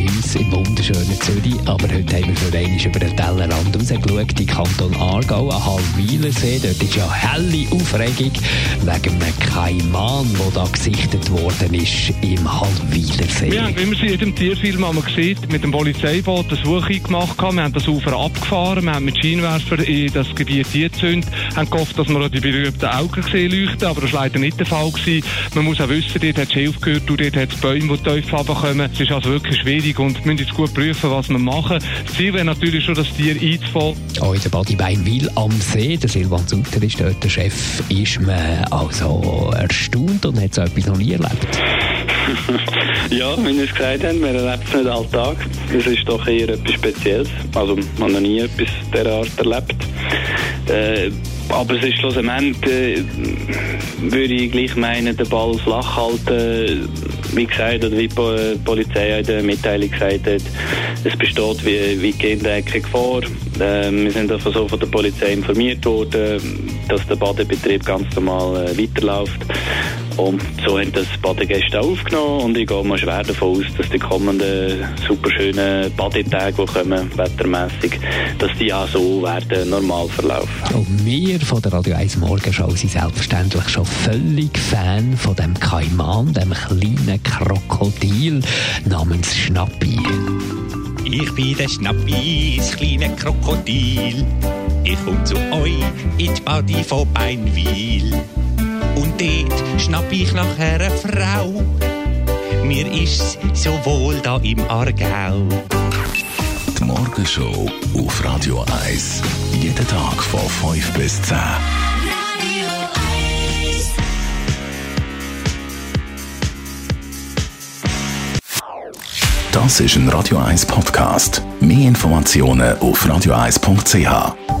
bei uns im wunderschönen Zürich, aber heute haben wir für einmal über den Tellerrand rausgeschaut, in Kanton Aargau, an Halwilersee. Dort ist ja helle Aufregung wegen einem Kaiman, der da gesichtet worden ist im Halwilersee. Wir haben, wie man es in jedem Tierfilm einmal sieht, mit dem Polizeiboot eine Suche gemacht. Wir haben das Ufer abgefahren, wir haben mit Scheinwerfer in das Gebiet gezündet, haben gehofft, dass wir die berühmten Augen gesehen leuchten, aber das war leider nicht der Fall. Man muss auch wissen, dort hat es und dort hat es Bäume, die tief runterkommen. Es ist also wirklich schwierig und wir müssen jetzt gut prüfen, was wir machen. Das Ziel wäre natürlich schon, das Tier einzufangen. Auch in der Badibeinwil am See, der Silvan Sutter ist dort der Chef, ist man also erstaunt und hat so etwas noch nie erlebt. Ja, wie wir es gesagt haben, man erlebt es nicht alltag. Es ist doch eher etwas Spezielles. Also, man hat noch nie etwas dieser Art erlebt. Äh, aber es ist schlussendlich, äh, würde ich gleich meinen, den Ball flach halten. Wie gesagt, oder wie die Po- Polizei in der Mitteilung gesagt hat, es besteht wie, wie keine Gefahr. Äh, wir sind davon so von der Polizei informiert worden, dass der Badebetrieb ganz normal äh, weiterläuft. Und so haben das Badegäste auch aufgenommen und ich gehe mal schwer davon aus, dass die kommenden super schönen Badetage, die kommen, wettermässig, dass die auch so werden normal verlaufen. Und wir von der Radio 1 Morgenshow sind selbstverständlich schon völlig Fan von dem Kaiman, dem kleinen Krokodil namens Schnappi. Ich bin der Schnappi, das kleine Krokodil. Ich komm zu euch in die Body von Beinwil. Schnapp ich nach einer Frau. Mir ist so wohl da im Aargau. Die Morgenshow auf Radio 1. Jeden Tag von 5 bis 10. Das ist ein Radio 1 Podcast. Mehr Informationen auf radio1.ch.